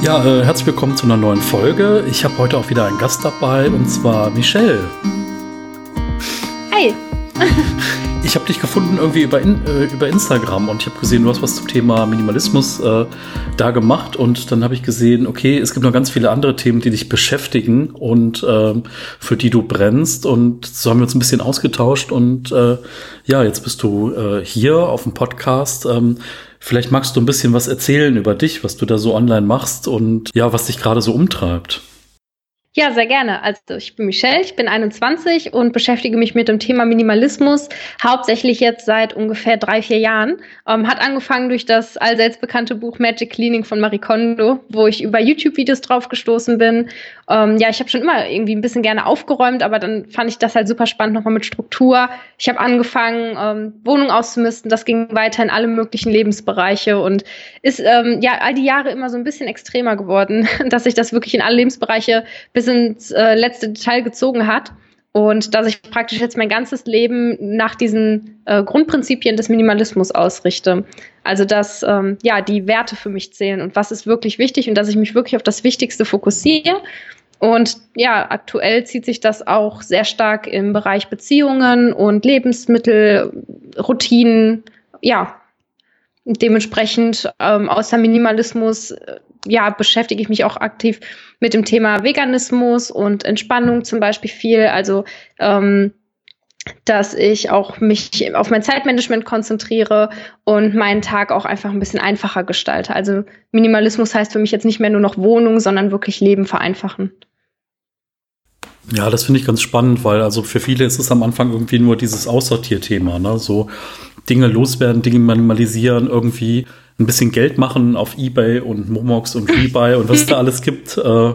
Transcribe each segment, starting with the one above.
Ja, äh, herzlich willkommen zu einer neuen Folge. Ich habe heute auch wieder einen Gast dabei und zwar Michelle. Hi. ich habe dich gefunden irgendwie über, in, äh, über Instagram und ich habe gesehen, du hast was zum Thema Minimalismus äh, da gemacht und dann habe ich gesehen, okay, es gibt noch ganz viele andere Themen, die dich beschäftigen und ähm, für die du brennst und so haben wir uns ein bisschen ausgetauscht und äh, ja, jetzt bist du äh, hier auf dem Podcast. Ähm, Vielleicht magst du ein bisschen was erzählen über dich, was du da so online machst und ja, was dich gerade so umtreibt. Ja, sehr gerne. Also ich bin Michelle, ich bin 21 und beschäftige mich mit dem Thema Minimalismus hauptsächlich jetzt seit ungefähr drei, vier Jahren. Ähm, hat angefangen durch das allseits bekannte Buch Magic Cleaning von Marie Kondo, wo ich über YouTube-Videos drauf gestoßen bin. Ähm, ja, ich habe schon immer irgendwie ein bisschen gerne aufgeräumt, aber dann fand ich das halt super spannend nochmal mit Struktur. Ich habe angefangen, ähm, Wohnung auszumisten. Das ging weiter in alle möglichen Lebensbereiche und ist ähm, ja all die Jahre immer so ein bisschen extremer geworden, dass ich das wirklich in alle Lebensbereiche bis ins äh, letzte Detail gezogen hat. Und dass ich praktisch jetzt mein ganzes Leben nach diesen äh, Grundprinzipien des Minimalismus ausrichte. Also dass ähm, ja die Werte für mich zählen und was ist wirklich wichtig und dass ich mich wirklich auf das Wichtigste fokussiere. Und ja, aktuell zieht sich das auch sehr stark im Bereich Beziehungen und Lebensmittel, Routinen. Ja, dementsprechend ähm, außer Minimalismus äh, ja, beschäftige ich mich auch aktiv mit dem Thema Veganismus und Entspannung zum Beispiel viel. Also ähm, dass ich auch mich auf mein Zeitmanagement konzentriere und meinen Tag auch einfach ein bisschen einfacher gestalte. Also Minimalismus heißt für mich jetzt nicht mehr nur noch Wohnung, sondern wirklich Leben vereinfachen. Ja, das finde ich ganz spannend, weil also für viele ist es am Anfang irgendwie nur dieses Aussortierthema, ne? So Dinge loswerden, Dinge minimalisieren, irgendwie ein bisschen Geld machen auf Ebay und Momox und Rebuy und was da alles gibt äh,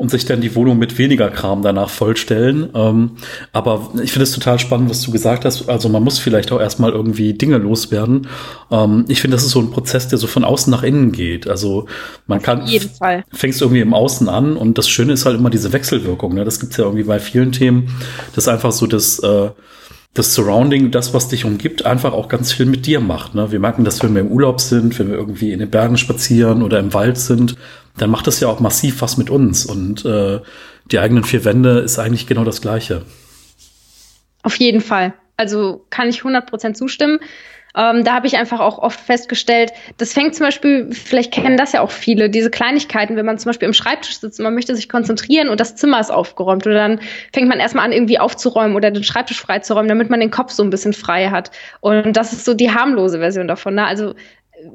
und sich dann die Wohnung mit weniger Kram danach vollstellen. Ähm, aber ich finde es total spannend, was du gesagt hast. Also man muss vielleicht auch erstmal irgendwie Dinge loswerden. Ähm, ich finde, das ist so ein Prozess, der so von außen nach innen geht. Also man kann, fängst irgendwie im Außen an und das Schöne ist halt immer diese Wechselwirkung. Ne? Das gibt's ja irgendwie bei vielen Themen. Das ist einfach so das, äh, das Surrounding, das, was dich umgibt, einfach auch ganz viel mit dir macht. Ne? Wir merken das, wenn wir im Urlaub sind, wenn wir irgendwie in den Bergen spazieren oder im Wald sind, dann macht das ja auch massiv was mit uns. Und äh, die eigenen vier Wände ist eigentlich genau das Gleiche. Auf jeden Fall. Also kann ich 100% zustimmen. Ähm, da habe ich einfach auch oft festgestellt, das fängt zum Beispiel, vielleicht kennen das ja auch viele, diese Kleinigkeiten, wenn man zum Beispiel im Schreibtisch sitzt und man möchte sich konzentrieren und das Zimmer ist aufgeräumt oder dann fängt man erstmal an, irgendwie aufzuräumen oder den Schreibtisch freizuräumen, damit man den Kopf so ein bisschen frei hat. Und das ist so die harmlose Version davon. Ne? Also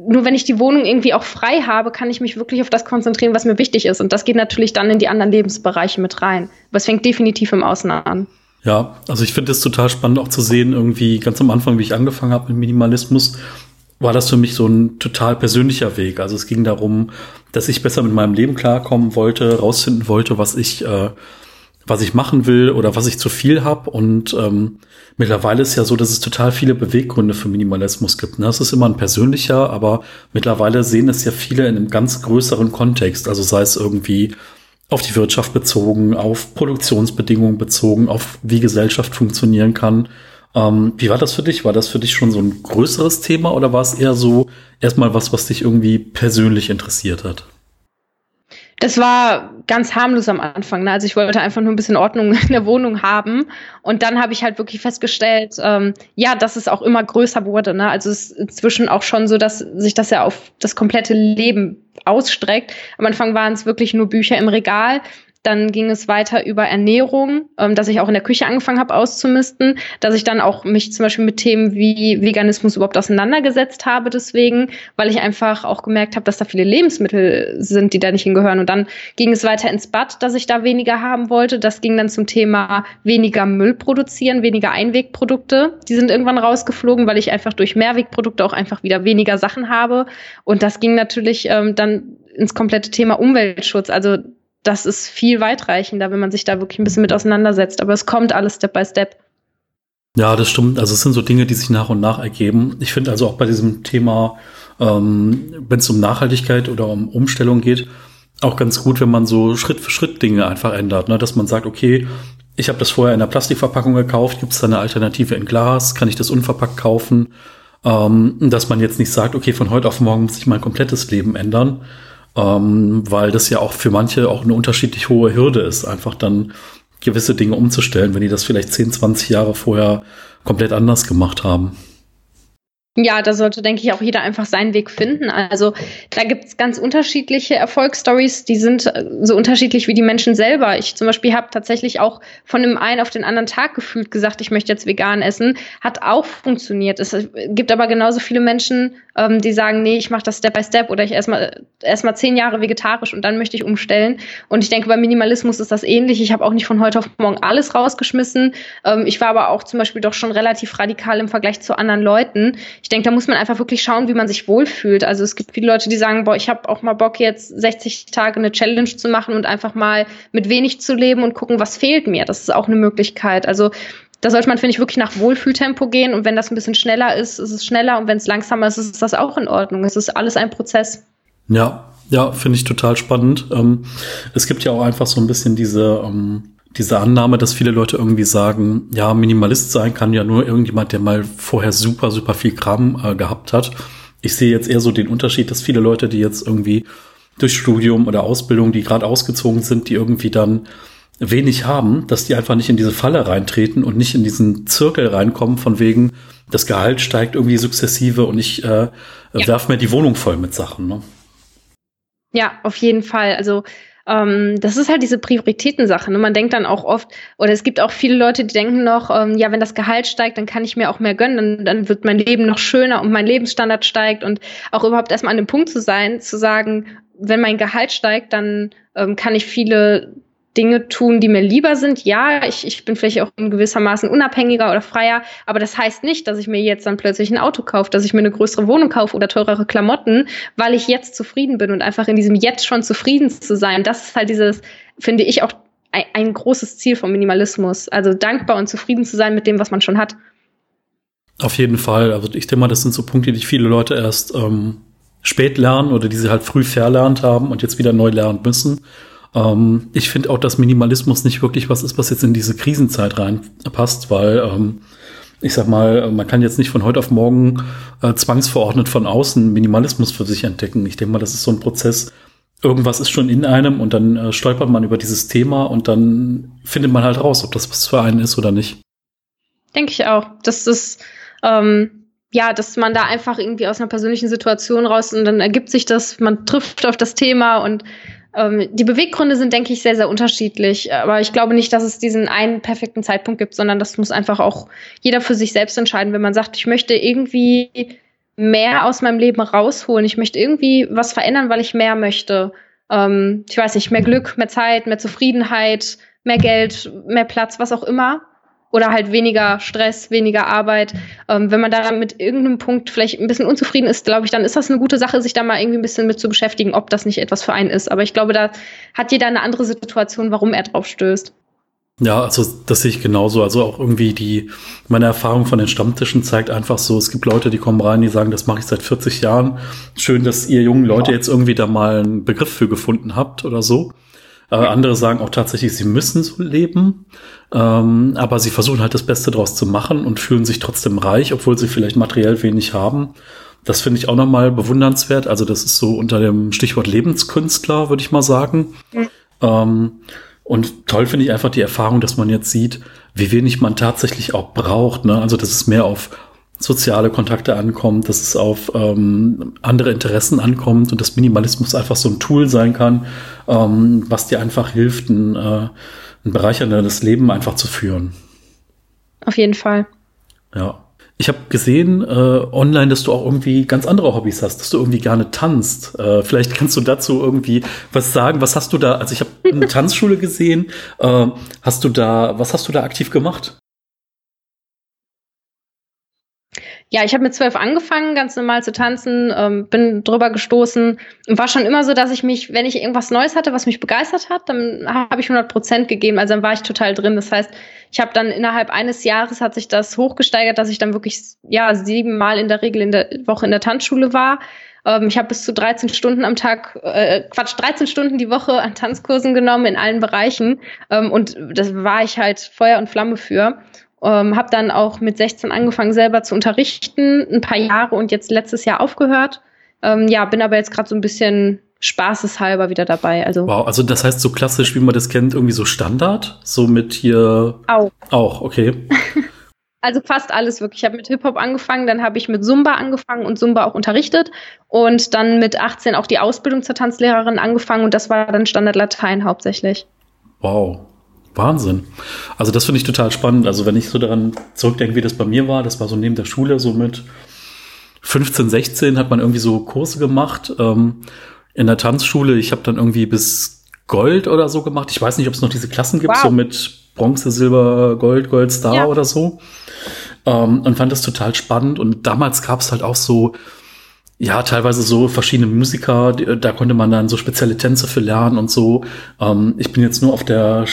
nur wenn ich die Wohnung irgendwie auch frei habe, kann ich mich wirklich auf das konzentrieren, was mir wichtig ist. Und das geht natürlich dann in die anderen Lebensbereiche mit rein. Aber es fängt definitiv im Außen an. Ja, also ich finde es total spannend auch zu sehen, irgendwie ganz am Anfang, wie ich angefangen habe mit Minimalismus, war das für mich so ein total persönlicher Weg. Also es ging darum, dass ich besser mit meinem Leben klarkommen wollte, rausfinden wollte, was ich, äh, was ich machen will oder was ich zu viel habe. Und ähm, mittlerweile ist ja so, dass es total viele Beweggründe für Minimalismus gibt. Ne? Das ist immer ein persönlicher, aber mittlerweile sehen es ja viele in einem ganz größeren Kontext. Also sei es irgendwie auf die Wirtschaft bezogen, auf Produktionsbedingungen bezogen, auf wie Gesellschaft funktionieren kann. Ähm, wie war das für dich? War das für dich schon so ein größeres Thema oder war es eher so erstmal was, was dich irgendwie persönlich interessiert hat? Das war ganz harmlos am Anfang. Ne? Also ich wollte einfach nur ein bisschen Ordnung in der Wohnung haben. Und dann habe ich halt wirklich festgestellt, ähm, ja, dass es auch immer größer wurde. Ne? Also es ist inzwischen auch schon so, dass sich das ja auf das komplette Leben ausstreckt. Am Anfang waren es wirklich nur Bücher im Regal. Dann ging es weiter über Ernährung, ähm, dass ich auch in der Küche angefangen habe auszumisten, dass ich dann auch mich zum Beispiel mit Themen wie Veganismus überhaupt auseinandergesetzt habe deswegen, weil ich einfach auch gemerkt habe, dass da viele Lebensmittel sind, die da nicht hingehören. Und dann ging es weiter ins Bad, dass ich da weniger haben wollte. Das ging dann zum Thema weniger Müll produzieren, weniger Einwegprodukte. Die sind irgendwann rausgeflogen, weil ich einfach durch Mehrwegprodukte auch einfach wieder weniger Sachen habe. Und das ging natürlich ähm, dann ins komplette Thema Umweltschutz. Also das ist viel weitreichender, wenn man sich da wirklich ein bisschen mit auseinandersetzt. Aber es kommt alles Step by Step. Ja, das stimmt. Also es sind so Dinge, die sich nach und nach ergeben. Ich finde also auch bei diesem Thema, ähm, wenn es um Nachhaltigkeit oder um Umstellung geht, auch ganz gut, wenn man so Schritt für Schritt Dinge einfach ändert. Ne? Dass man sagt, okay, ich habe das vorher in der Plastikverpackung gekauft, gibt es da eine Alternative in Glas, kann ich das unverpackt kaufen? Ähm, dass man jetzt nicht sagt, okay, von heute auf morgen muss ich mein komplettes Leben ändern, ähm, weil das ja auch für manche auch eine unterschiedlich hohe Hürde ist, einfach dann gewisse Dinge umzustellen, wenn die das vielleicht 10, 20 Jahre vorher komplett anders gemacht haben. Ja, da sollte, denke ich, auch jeder einfach seinen Weg finden. Also da gibt es ganz unterschiedliche Erfolgsstories, die sind äh, so unterschiedlich wie die Menschen selber. Ich zum Beispiel habe tatsächlich auch von dem einen auf den anderen Tag gefühlt gesagt, ich möchte jetzt vegan essen. Hat auch funktioniert. Es gibt aber genauso viele Menschen, ähm, die sagen, nee, ich mache das Step by Step oder ich erstmal erstmal zehn Jahre vegetarisch und dann möchte ich umstellen. Und ich denke, beim Minimalismus ist das ähnlich. Ich habe auch nicht von heute auf morgen alles rausgeschmissen. Ähm, ich war aber auch zum Beispiel doch schon relativ radikal im Vergleich zu anderen Leuten ich denke, da muss man einfach wirklich schauen, wie man sich wohlfühlt. Also es gibt viele Leute, die sagen, boah, ich habe auch mal Bock, jetzt 60 Tage eine Challenge zu machen und einfach mal mit wenig zu leben und gucken, was fehlt mir. Das ist auch eine Möglichkeit. Also da sollte man, finde ich, wirklich nach Wohlfühltempo gehen. Und wenn das ein bisschen schneller ist, ist es schneller. Und wenn es langsamer ist, ist das auch in Ordnung. Es ist alles ein Prozess. Ja, ja, finde ich total spannend. Ähm, es gibt ja auch einfach so ein bisschen diese, ähm, diese Annahme, dass viele Leute irgendwie sagen, ja, Minimalist sein kann ja nur irgendjemand, der mal vorher super, super viel Kram äh, gehabt hat. Ich sehe jetzt eher so den Unterschied, dass viele Leute, die jetzt irgendwie durch Studium oder Ausbildung, die gerade ausgezogen sind, die irgendwie dann wenig haben, dass die einfach nicht in diese Falle reintreten und nicht in diesen Zirkel reinkommen, von wegen, das Gehalt steigt irgendwie sukzessive und ich äh, ja. werf mir die Wohnung voll mit Sachen. Ne? Ja, auf jeden Fall. Also ähm, das ist halt diese Prioritätensache. Ne? Man denkt dann auch oft, oder es gibt auch viele Leute, die denken noch, ähm, ja, wenn das Gehalt steigt, dann kann ich mir auch mehr gönnen, dann, dann wird mein Leben noch schöner und mein Lebensstandard steigt und auch überhaupt erstmal an dem Punkt zu sein, zu sagen, wenn mein Gehalt steigt, dann ähm, kann ich viele Dinge tun, die mir lieber sind. Ja, ich, ich bin vielleicht auch in gewissermaßen unabhängiger oder freier, aber das heißt nicht, dass ich mir jetzt dann plötzlich ein Auto kaufe, dass ich mir eine größere Wohnung kaufe oder teurere Klamotten, weil ich jetzt zufrieden bin und einfach in diesem Jetzt schon zufrieden zu sein. Das ist halt dieses, finde ich, auch ein, ein großes Ziel vom Minimalismus. Also dankbar und zufrieden zu sein mit dem, was man schon hat. Auf jeden Fall. Also ich denke mal, das sind so Punkte, die viele Leute erst ähm, spät lernen oder die sie halt früh verlernt haben und jetzt wieder neu lernen müssen. Ähm, ich finde auch, dass Minimalismus nicht wirklich was ist, was jetzt in diese Krisenzeit reinpasst, weil ähm, ich sag mal, man kann jetzt nicht von heute auf morgen äh, zwangsverordnet von außen Minimalismus für sich entdecken. Ich denke mal, das ist so ein Prozess. Irgendwas ist schon in einem und dann äh, stolpert man über dieses Thema und dann findet man halt raus, ob das was für einen ist oder nicht. Denke ich auch. Das ist, ähm, ja, dass man da einfach irgendwie aus einer persönlichen Situation raus und dann ergibt sich das, man trifft auf das Thema und ähm, die Beweggründe sind, denke ich, sehr, sehr unterschiedlich. Aber ich glaube nicht, dass es diesen einen perfekten Zeitpunkt gibt, sondern das muss einfach auch jeder für sich selbst entscheiden. Wenn man sagt, ich möchte irgendwie mehr aus meinem Leben rausholen, ich möchte irgendwie was verändern, weil ich mehr möchte. Ähm, ich weiß nicht, mehr Glück, mehr Zeit, mehr Zufriedenheit, mehr Geld, mehr Platz, was auch immer oder halt weniger Stress, weniger Arbeit. Ähm, wenn man da mit irgendeinem Punkt vielleicht ein bisschen unzufrieden ist, glaube ich, dann ist das eine gute Sache, sich da mal irgendwie ein bisschen mit zu beschäftigen, ob das nicht etwas für einen ist. Aber ich glaube, da hat jeder eine andere Situation, warum er drauf stößt. Ja, also das sehe ich genauso. Also auch irgendwie die, meine Erfahrung von den Stammtischen zeigt einfach so, es gibt Leute, die kommen rein, die sagen, das mache ich seit 40 Jahren. Schön, dass ihr jungen Leute jetzt irgendwie da mal einen Begriff für gefunden habt oder so. Äh, andere sagen auch tatsächlich, sie müssen so leben, ähm, aber sie versuchen halt das Beste draus zu machen und fühlen sich trotzdem reich, obwohl sie vielleicht materiell wenig haben. Das finde ich auch nochmal bewundernswert. Also das ist so unter dem Stichwort Lebenskünstler, würde ich mal sagen. Mhm. Ähm, und toll finde ich einfach die Erfahrung, dass man jetzt sieht, wie wenig man tatsächlich auch braucht. Ne? Also dass es mehr auf soziale Kontakte ankommt, dass es auf ähm, andere Interessen ankommt und dass Minimalismus einfach so ein Tool sein kann, ähm, was dir einfach hilft, ein, äh, ein bereicherndes Leben einfach zu führen. Auf jeden Fall. Ja. Ich habe gesehen äh, online, dass du auch irgendwie ganz andere Hobbys hast, dass du irgendwie gerne tanzt. Äh, vielleicht kannst du dazu irgendwie was sagen. Was hast du da? Also ich habe eine Tanzschule gesehen. Äh, hast du da? Was hast du da aktiv gemacht? Ja, ich habe mit zwölf angefangen, ganz normal zu tanzen, ähm, bin drüber gestoßen und war schon immer so, dass ich mich, wenn ich irgendwas Neues hatte, was mich begeistert hat, dann habe ich 100 Prozent gegeben. Also dann war ich total drin. Das heißt, ich habe dann innerhalb eines Jahres hat sich das hochgesteigert, dass ich dann wirklich ja siebenmal in der Regel in der Woche in der Tanzschule war. Ähm, ich habe bis zu 13 Stunden am Tag, äh, Quatsch, 13 Stunden die Woche an Tanzkursen genommen in allen Bereichen ähm, und das war ich halt Feuer und Flamme für. Ähm, habe dann auch mit 16 angefangen, selber zu unterrichten, ein paar Jahre und jetzt letztes Jahr aufgehört. Ähm, ja, bin aber jetzt gerade so ein bisschen spaßeshalber wieder dabei. Also wow, also das heißt so klassisch, wie man das kennt, irgendwie so Standard, so mit hier auch. Auch, okay. Also fast alles wirklich. Ich habe mit Hip-Hop angefangen, dann habe ich mit Zumba angefangen und Zumba auch unterrichtet und dann mit 18 auch die Ausbildung zur Tanzlehrerin angefangen und das war dann Standard Latein hauptsächlich. Wow. Wahnsinn. Also das finde ich total spannend. Also wenn ich so daran zurückdenke, wie das bei mir war, das war so neben der Schule, so mit 15, 16 hat man irgendwie so Kurse gemacht ähm, in der Tanzschule. Ich habe dann irgendwie bis Gold oder so gemacht. Ich weiß nicht, ob es noch diese Klassen gibt, wow. so mit Bronze, Silber, Gold, Gold, Star ja. oder so. Ähm, und fand das total spannend. Und damals gab es halt auch so, ja, teilweise so verschiedene Musiker, die, da konnte man dann so spezielle Tänze für lernen und so. Ähm, ich bin jetzt nur auf der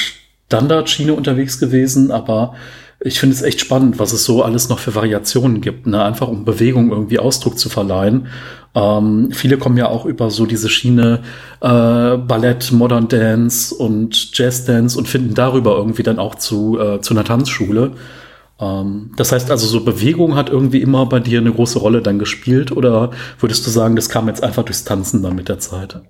Standardschiene unterwegs gewesen, aber ich finde es echt spannend, was es so alles noch für Variationen gibt, ne? einfach um Bewegung irgendwie Ausdruck zu verleihen. Ähm, viele kommen ja auch über so diese Schiene äh, Ballett, Modern Dance und Jazz Dance und finden darüber irgendwie dann auch zu, äh, zu einer Tanzschule. Ähm, das heißt also, so Bewegung hat irgendwie immer bei dir eine große Rolle dann gespielt oder würdest du sagen, das kam jetzt einfach durchs Tanzen dann mit der Zeit?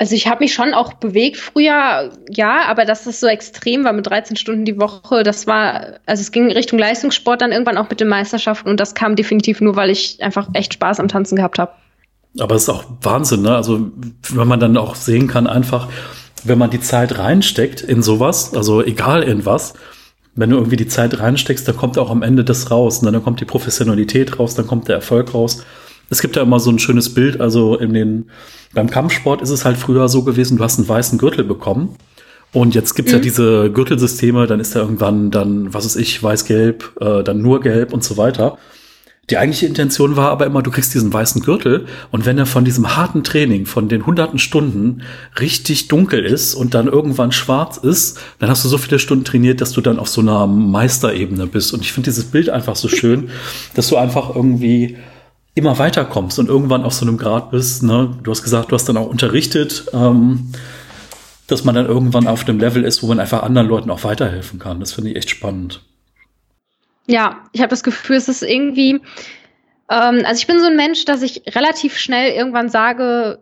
Also ich habe mich schon auch bewegt früher, ja, aber dass das so extrem war mit 13 Stunden die Woche, das war, also es ging Richtung Leistungssport dann irgendwann auch mit den Meisterschaften und das kam definitiv nur, weil ich einfach echt Spaß am Tanzen gehabt habe. Aber es ist auch Wahnsinn, ne? Also wenn man dann auch sehen kann, einfach, wenn man die Zeit reinsteckt in sowas, also egal in was, wenn du irgendwie die Zeit reinsteckst, dann kommt auch am Ende das raus, ne? dann kommt die Professionalität raus, dann kommt der Erfolg raus. Es gibt ja immer so ein schönes Bild, also in den, beim Kampfsport ist es halt früher so gewesen, du hast einen weißen Gürtel bekommen. Und jetzt gibt's mhm. ja diese Gürtelsysteme, dann ist da irgendwann dann, was weiß ich, weiß-gelb, äh, dann nur gelb und so weiter. Die eigentliche Intention war aber immer, du kriegst diesen weißen Gürtel und wenn er von diesem harten Training, von den hunderten Stunden richtig dunkel ist und dann irgendwann schwarz ist, dann hast du so viele Stunden trainiert, dass du dann auf so einer Meisterebene bist. Und ich finde dieses Bild einfach so schön, dass du einfach irgendwie immer weiterkommst und irgendwann auf so einem Grad bist. Ne? Du hast gesagt, du hast dann auch unterrichtet, ähm, dass man dann irgendwann auf einem Level ist, wo man einfach anderen Leuten auch weiterhelfen kann. Das finde ich echt spannend. Ja, ich habe das Gefühl, es ist irgendwie, ähm, also ich bin so ein Mensch, dass ich relativ schnell irgendwann sage,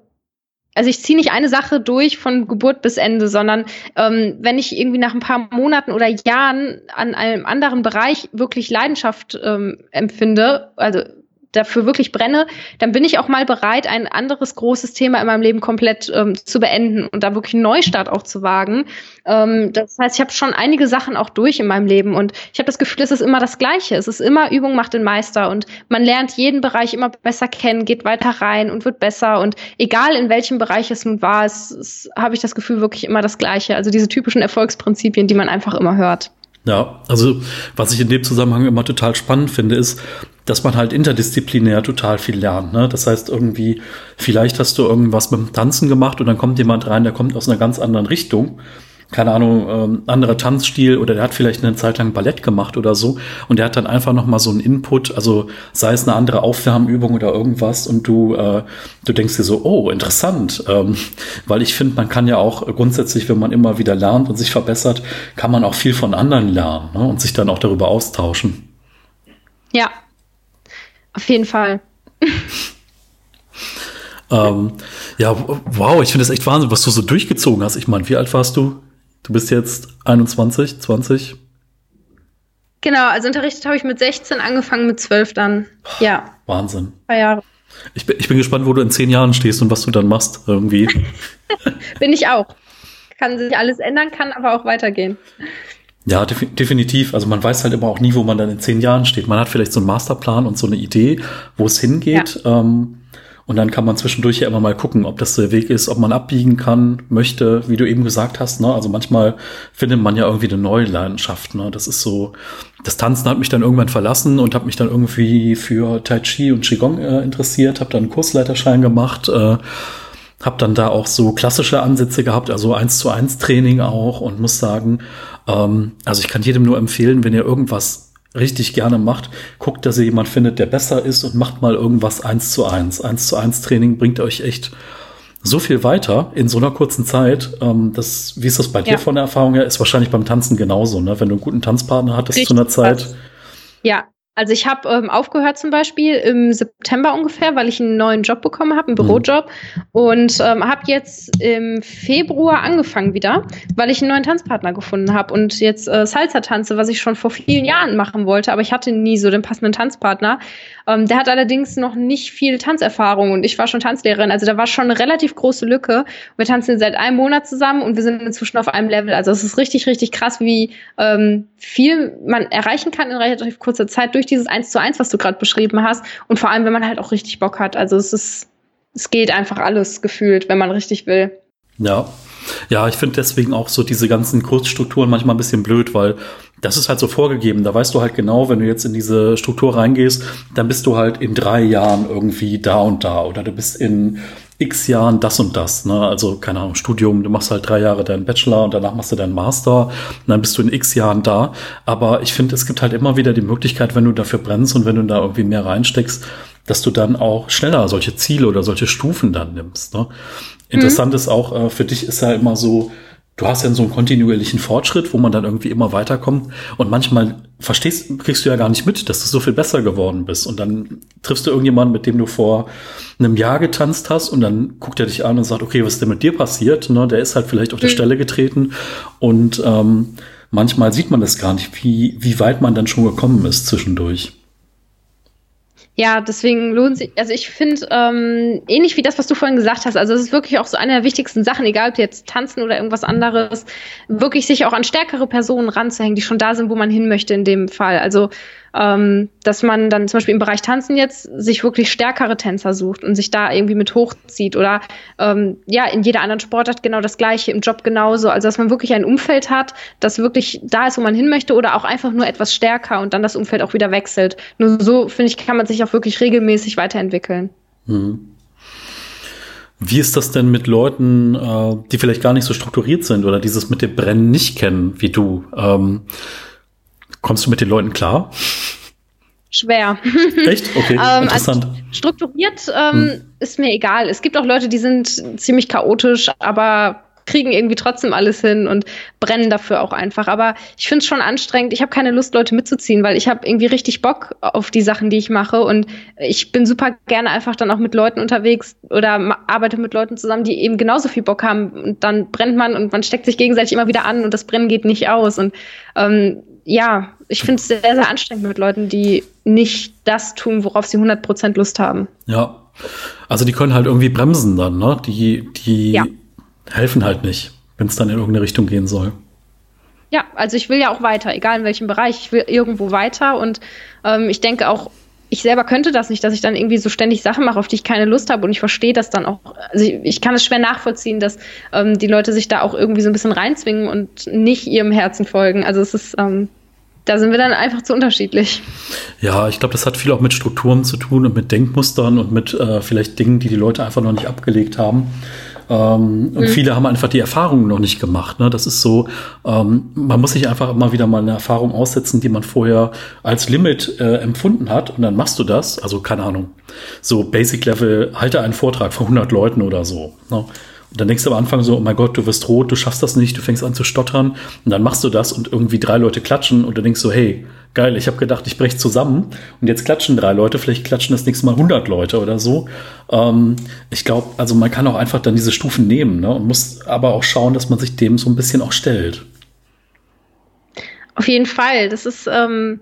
also ich ziehe nicht eine Sache durch von Geburt bis Ende, sondern ähm, wenn ich irgendwie nach ein paar Monaten oder Jahren an einem anderen Bereich wirklich Leidenschaft ähm, empfinde, also dafür wirklich brenne, dann bin ich auch mal bereit, ein anderes großes Thema in meinem Leben komplett ähm, zu beenden und da wirklich einen Neustart auch zu wagen. Ähm, das heißt, ich habe schon einige Sachen auch durch in meinem Leben und ich habe das Gefühl, es ist immer das Gleiche. Es ist immer Übung macht den Meister und man lernt jeden Bereich immer besser kennen, geht weiter rein und wird besser und egal in welchem Bereich es nun war, es, es habe ich das Gefühl wirklich immer das Gleiche. Also diese typischen Erfolgsprinzipien, die man einfach immer hört. Ja, also was ich in dem Zusammenhang immer total spannend finde, ist, dass man halt interdisziplinär total viel lernt. Ne? Das heißt irgendwie, vielleicht hast du irgendwas mit dem Tanzen gemacht und dann kommt jemand rein, der kommt aus einer ganz anderen Richtung keine Ahnung, ähm, anderer Tanzstil oder der hat vielleicht eine Zeit lang Ballett gemacht oder so und der hat dann einfach noch mal so einen Input, also sei es eine andere Aufwärmübung oder irgendwas und du äh, du denkst dir so, oh interessant, ähm, weil ich finde, man kann ja auch grundsätzlich, wenn man immer wieder lernt und sich verbessert, kann man auch viel von anderen lernen ne? und sich dann auch darüber austauschen. Ja, auf jeden Fall. ähm, ja, wow, ich finde es echt Wahnsinn, was du so durchgezogen hast. Ich meine, wie alt warst du? Du bist jetzt 21, 20? Genau, also unterrichtet habe ich mit 16, angefangen mit 12 dann. Ja. Wahnsinn. Zwei Jahre. Ich bin, ich bin gespannt, wo du in zehn Jahren stehst und was du dann machst irgendwie. bin ich auch. Kann sich alles ändern, kann aber auch weitergehen. Ja, definitiv. Also man weiß halt immer auch nie, wo man dann in zehn Jahren steht. Man hat vielleicht so einen Masterplan und so eine Idee, wo es hingeht. Ja. Ähm, und dann kann man zwischendurch ja immer mal gucken, ob das der Weg ist, ob man abbiegen kann, möchte, wie du eben gesagt hast. Ne? Also manchmal findet man ja irgendwie eine neue Leidenschaft. Ne? Das ist so, das Tanzen hat mich dann irgendwann verlassen und habe mich dann irgendwie für Tai Chi und Qigong äh, interessiert, habe dann einen Kursleiterschein gemacht. Äh, habe dann da auch so klassische Ansätze gehabt, also eins zu eins Training auch und muss sagen, ähm, also ich kann jedem nur empfehlen, wenn ihr irgendwas richtig gerne macht, guckt, dass ihr jemand findet, der besser ist und macht mal irgendwas eins zu eins. Eins zu eins Training bringt euch echt so viel weiter in so einer kurzen Zeit. Ähm, das, wie ist das bei ja. dir von der Erfahrung her? Ist wahrscheinlich beim Tanzen genauso, ne? Wenn du einen guten Tanzpartner hattest richtig zu einer Zeit. Ja, Also ich habe ähm, aufgehört zum Beispiel im September ungefähr, weil ich einen neuen Job bekommen habe, einen mhm. Bürojob. Mhm. Und ähm, habe jetzt im Februar angefangen wieder, weil ich einen neuen Tanzpartner gefunden habe und jetzt äh, Salsa tanze, was ich schon vor vielen Jahren machen wollte, aber ich hatte nie so den passenden Tanzpartner. Ähm, der hat allerdings noch nicht viel Tanzerfahrung und ich war schon Tanzlehrerin, also da war schon eine relativ große Lücke. Wir tanzen seit einem Monat zusammen und wir sind inzwischen auf einem Level. Also es ist richtig, richtig krass, wie ähm, viel man erreichen kann in relativ kurzer Zeit durch dieses Eins zu eins, was du gerade beschrieben hast. Und vor allem, wenn man halt auch richtig Bock hat. Also es ist, es geht einfach alles gefühlt, wenn man richtig will. Ja. Ja, ich finde deswegen auch so diese ganzen Kurzstrukturen manchmal ein bisschen blöd, weil das ist halt so vorgegeben. Da weißt du halt genau, wenn du jetzt in diese Struktur reingehst, dann bist du halt in drei Jahren irgendwie da und da oder du bist in x Jahren das und das. Ne? Also, keine Ahnung, Studium, du machst halt drei Jahre deinen Bachelor und danach machst du deinen Master und dann bist du in x Jahren da. Aber ich finde, es gibt halt immer wieder die Möglichkeit, wenn du dafür brennst und wenn du da irgendwie mehr reinsteckst, dass du dann auch schneller solche Ziele oder solche Stufen dann nimmst. Ne? Interessant mhm. ist auch, äh, für dich ist ja immer so, du hast ja so einen kontinuierlichen Fortschritt, wo man dann irgendwie immer weiterkommt. Und manchmal verstehst, kriegst du ja gar nicht mit, dass du so viel besser geworden bist. Und dann triffst du irgendjemanden, mit dem du vor einem Jahr getanzt hast und dann guckt er dich an und sagt, okay, was ist denn mit dir passiert? Ne, der ist halt vielleicht auf die mhm. Stelle getreten. Und ähm, manchmal sieht man das gar nicht, wie, wie weit man dann schon gekommen ist zwischendurch. Ja, deswegen lohnt sich, also ich finde, ähm, ähnlich wie das, was du vorhin gesagt hast, also es ist wirklich auch so eine der wichtigsten Sachen, egal ob jetzt tanzen oder irgendwas anderes, wirklich sich auch an stärkere Personen ranzuhängen, die schon da sind, wo man hin möchte in dem Fall. Also ähm, dass man dann zum Beispiel im Bereich Tanzen jetzt sich wirklich stärkere Tänzer sucht und sich da irgendwie mit hochzieht oder ähm, ja, in jeder anderen Sportart genau das gleiche, im Job genauso. Also dass man wirklich ein Umfeld hat, das wirklich da ist, wo man hin möchte oder auch einfach nur etwas stärker und dann das Umfeld auch wieder wechselt. Nur so, finde ich, kann man sich auch wirklich regelmäßig weiterentwickeln. Mhm. Wie ist das denn mit Leuten, äh, die vielleicht gar nicht so strukturiert sind oder dieses mit dem Brennen nicht kennen wie du? Ähm, Kommst du mit den Leuten klar? Schwer. Echt? Okay, ähm, also interessant. Also strukturiert ähm, hm. ist mir egal. Es gibt auch Leute, die sind ziemlich chaotisch, aber kriegen irgendwie trotzdem alles hin und brennen dafür auch einfach. Aber ich finde es schon anstrengend. Ich habe keine Lust, Leute mitzuziehen, weil ich habe irgendwie richtig Bock auf die Sachen, die ich mache. Und ich bin super gerne einfach dann auch mit Leuten unterwegs oder arbeite mit Leuten zusammen, die eben genauso viel Bock haben. Und dann brennt man und man steckt sich gegenseitig immer wieder an und das Brennen geht nicht aus. Und ähm, ja, ich finde es sehr, sehr anstrengend mit Leuten, die nicht das tun, worauf sie 100% Lust haben. Ja, also die können halt irgendwie bremsen dann, ne? Die, die ja. helfen halt nicht, wenn es dann in irgendeine Richtung gehen soll. Ja, also ich will ja auch weiter, egal in welchem Bereich, ich will irgendwo weiter und ähm, ich denke auch, ich selber könnte das nicht, dass ich dann irgendwie so ständig Sachen mache, auf die ich keine Lust habe und ich verstehe das dann auch. Also ich, ich kann es schwer nachvollziehen, dass ähm, die Leute sich da auch irgendwie so ein bisschen reinzwingen und nicht ihrem Herzen folgen. Also es ist, ähm, da sind wir dann einfach zu unterschiedlich. Ja, ich glaube, das hat viel auch mit Strukturen zu tun und mit Denkmustern und mit äh, vielleicht Dingen, die die Leute einfach noch nicht abgelegt haben. Ähm, und mhm. viele haben einfach die Erfahrungen noch nicht gemacht. Ne? Das ist so, ähm, man muss sich einfach immer wieder mal eine Erfahrung aussetzen, die man vorher als Limit äh, empfunden hat. Und dann machst du das. Also keine Ahnung. So Basic Level, halte einen Vortrag vor 100 Leuten oder so. Ne? Und dann denkst du am Anfang so, oh mein Gott, du wirst rot, du schaffst das nicht, du fängst an zu stottern. Und dann machst du das und irgendwie drei Leute klatschen und du denkst so, hey, geil, ich habe gedacht, ich breche zusammen. Und jetzt klatschen drei Leute, vielleicht klatschen das nächste Mal 100 Leute oder so. Ähm, ich glaube, also man kann auch einfach dann diese Stufen nehmen ne? und muss aber auch schauen, dass man sich dem so ein bisschen auch stellt. Auf jeden Fall. Das ist, ähm,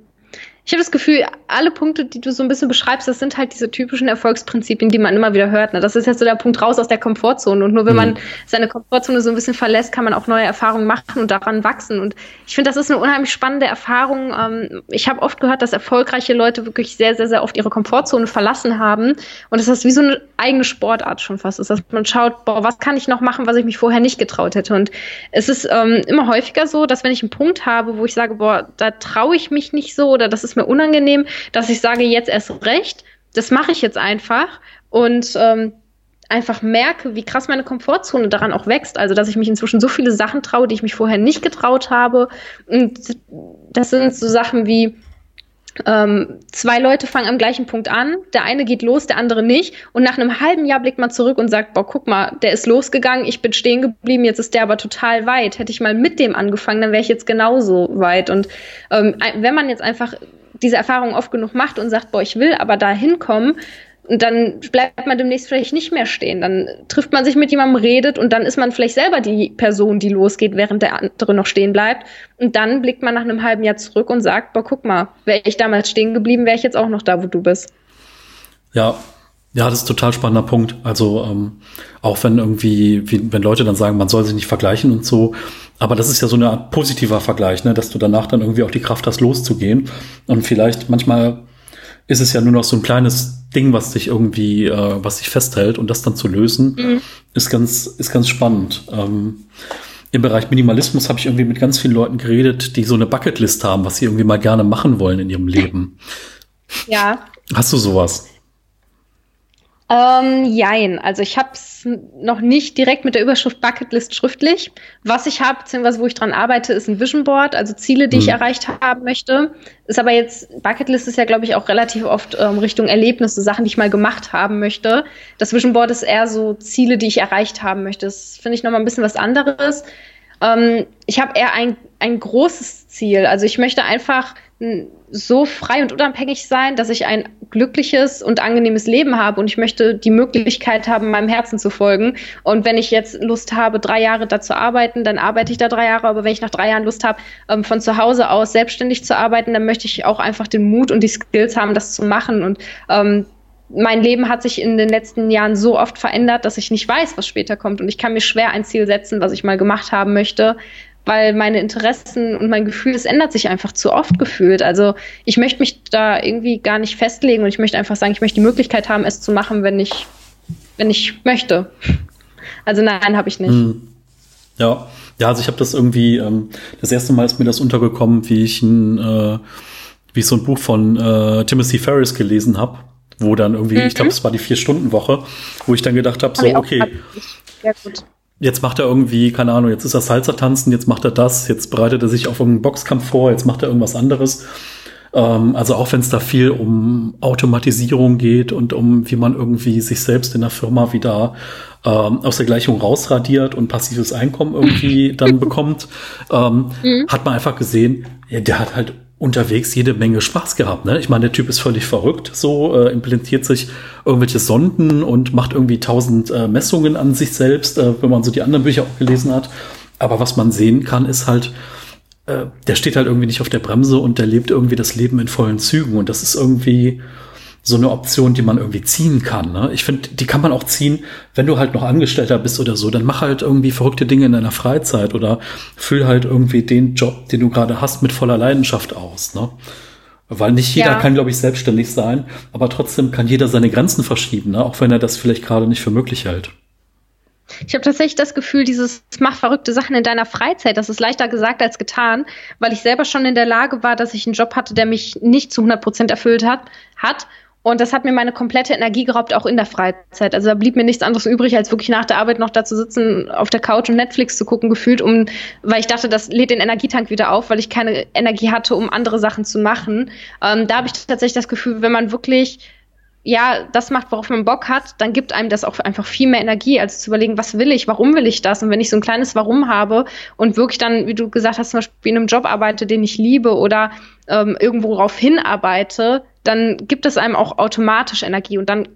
ich habe das Gefühl, alle Punkte, die du so ein bisschen beschreibst, das sind halt diese typischen Erfolgsprinzipien, die man immer wieder hört. Ne? Das ist jetzt so der Punkt raus aus der Komfortzone. Und nur wenn mhm. man seine Komfortzone so ein bisschen verlässt, kann man auch neue Erfahrungen machen und daran wachsen. Und ich finde, das ist eine unheimlich spannende Erfahrung. Ähm, ich habe oft gehört, dass erfolgreiche Leute wirklich sehr, sehr, sehr oft ihre Komfortzone verlassen haben. Und das ist wie so eine eigene Sportart schon fast ist, dass man schaut, boah, was kann ich noch machen, was ich mich vorher nicht getraut hätte. Und es ist ähm, immer häufiger so, dass wenn ich einen Punkt habe, wo ich sage, boah, da traue ich mich nicht so oder das ist mir unangenehm, dass ich sage, jetzt erst recht, das mache ich jetzt einfach und ähm, einfach merke, wie krass meine Komfortzone daran auch wächst. Also, dass ich mich inzwischen so viele Sachen traue, die ich mich vorher nicht getraut habe. Und das sind so Sachen wie, ähm, zwei Leute fangen am gleichen Punkt an, der eine geht los, der andere nicht. Und nach einem halben Jahr blickt man zurück und sagt, boah, guck mal, der ist losgegangen, ich bin stehen geblieben, jetzt ist der aber total weit. Hätte ich mal mit dem angefangen, dann wäre ich jetzt genauso weit. Und ähm, wenn man jetzt einfach diese Erfahrung oft genug macht und sagt, boah, ich will aber da hinkommen, und dann bleibt man demnächst vielleicht nicht mehr stehen. Dann trifft man sich mit jemandem, redet und dann ist man vielleicht selber die Person, die losgeht, während der andere noch stehen bleibt. Und dann blickt man nach einem halben Jahr zurück und sagt, boah, guck mal, wäre ich damals stehen geblieben, wäre ich jetzt auch noch da, wo du bist. Ja, ja, das ist ein total spannender Punkt. Also ähm, auch wenn irgendwie, wie, wenn Leute dann sagen, man soll sich nicht vergleichen und so, aber das ist ja so eine Art positiver Vergleich, ne, dass du danach dann irgendwie auch die Kraft hast, loszugehen. Und vielleicht manchmal ist es ja nur noch so ein kleines Ding, was sich irgendwie, äh, was sich festhält und das dann zu lösen, mhm. ist ganz, ist ganz spannend. Ähm, Im Bereich Minimalismus habe ich irgendwie mit ganz vielen Leuten geredet, die so eine Bucketlist haben, was sie irgendwie mal gerne machen wollen in ihrem Leben. Ja. Hast du sowas? Ähm, jein. Also ich habe es noch nicht direkt mit der Überschrift Bucketlist schriftlich. Was ich habe, beziehungsweise wo ich dran arbeite, ist ein Vision Board, also Ziele, die mhm. ich erreicht haben möchte. Ist aber jetzt, Bucketlist ist ja, glaube ich, auch relativ oft ähm, Richtung Erlebnisse, Sachen, die ich mal gemacht haben möchte. Das Vision Board ist eher so Ziele, die ich erreicht haben möchte. Das finde ich nochmal ein bisschen was anderes. Ähm, ich habe eher ein, ein großes Ziel. Also ich möchte einfach so frei und unabhängig sein, dass ich ein glückliches und angenehmes Leben habe und ich möchte die Möglichkeit haben, meinem Herzen zu folgen. Und wenn ich jetzt Lust habe, drei Jahre da zu arbeiten, dann arbeite ich da drei Jahre. Aber wenn ich nach drei Jahren Lust habe, ähm, von zu Hause aus selbstständig zu arbeiten, dann möchte ich auch einfach den Mut und die Skills haben, das zu machen. Und ähm, mein Leben hat sich in den letzten Jahren so oft verändert, dass ich nicht weiß, was später kommt. Und ich kann mir schwer ein Ziel setzen, was ich mal gemacht haben möchte, weil meine Interessen und mein Gefühl, es ändert sich einfach zu oft gefühlt. Also ich möchte mich da irgendwie gar nicht festlegen und ich möchte einfach sagen, ich möchte die Möglichkeit haben, es zu machen, wenn ich, wenn ich möchte. Also nein, habe ich nicht. Hm. Ja, ja, also ich habe das irgendwie, ähm, das erste Mal ist mir das untergekommen, wie ich ein, äh, wie ich so ein Buch von äh, Timothy Ferris gelesen habe, wo dann irgendwie, mhm. ich glaube, es war die Vier-Stunden-Woche, wo ich dann gedacht habe, so, okay. Jetzt macht er irgendwie, keine Ahnung, jetzt ist er Salsa tanzen, jetzt macht er das, jetzt bereitet er sich auf irgendeinen Boxkampf vor, jetzt macht er irgendwas anderes. Ähm, also auch wenn es da viel um Automatisierung geht und um, wie man irgendwie sich selbst in der Firma wieder ähm, aus der Gleichung rausradiert und passives Einkommen irgendwie dann bekommt, ähm, mhm. hat man einfach gesehen, ja, der hat halt unterwegs jede Menge Spaß gehabt. Ne? Ich meine, der Typ ist völlig verrückt, so äh, implantiert sich irgendwelche Sonden und macht irgendwie tausend äh, Messungen an sich selbst, äh, wenn man so die anderen Bücher auch gelesen hat. Aber was man sehen kann, ist halt, äh, der steht halt irgendwie nicht auf der Bremse und der lebt irgendwie das Leben in vollen Zügen. Und das ist irgendwie, so eine Option, die man irgendwie ziehen kann. Ne? Ich finde, die kann man auch ziehen, wenn du halt noch Angestellter bist oder so. Dann mach halt irgendwie verrückte Dinge in deiner Freizeit oder füll halt irgendwie den Job, den du gerade hast, mit voller Leidenschaft aus. Ne? Weil nicht jeder ja. kann, glaube ich, selbstständig sein, aber trotzdem kann jeder seine Grenzen verschieben, ne? auch wenn er das vielleicht gerade nicht für möglich hält. Ich habe tatsächlich das Gefühl, dieses mach verrückte Sachen in deiner Freizeit, das ist leichter gesagt als getan, weil ich selber schon in der Lage war, dass ich einen Job hatte, der mich nicht zu 100 Prozent erfüllt hat, hat und das hat mir meine komplette Energie geraubt, auch in der Freizeit. Also da blieb mir nichts anderes übrig, als wirklich nach der Arbeit noch da zu sitzen, auf der Couch und Netflix zu gucken, gefühlt, um, weil ich dachte, das lädt den Energietank wieder auf, weil ich keine Energie hatte, um andere Sachen zu machen. Ähm, da habe ich tatsächlich das Gefühl, wenn man wirklich ja, das macht, worauf man Bock hat, dann gibt einem das auch einfach viel mehr Energie, als zu überlegen, was will ich, warum will ich das? Und wenn ich so ein kleines Warum habe und wirklich dann, wie du gesagt hast, zum Beispiel in einem Job arbeite, den ich liebe oder ähm, irgendwo darauf hinarbeite, dann gibt es einem auch automatisch Energie und dann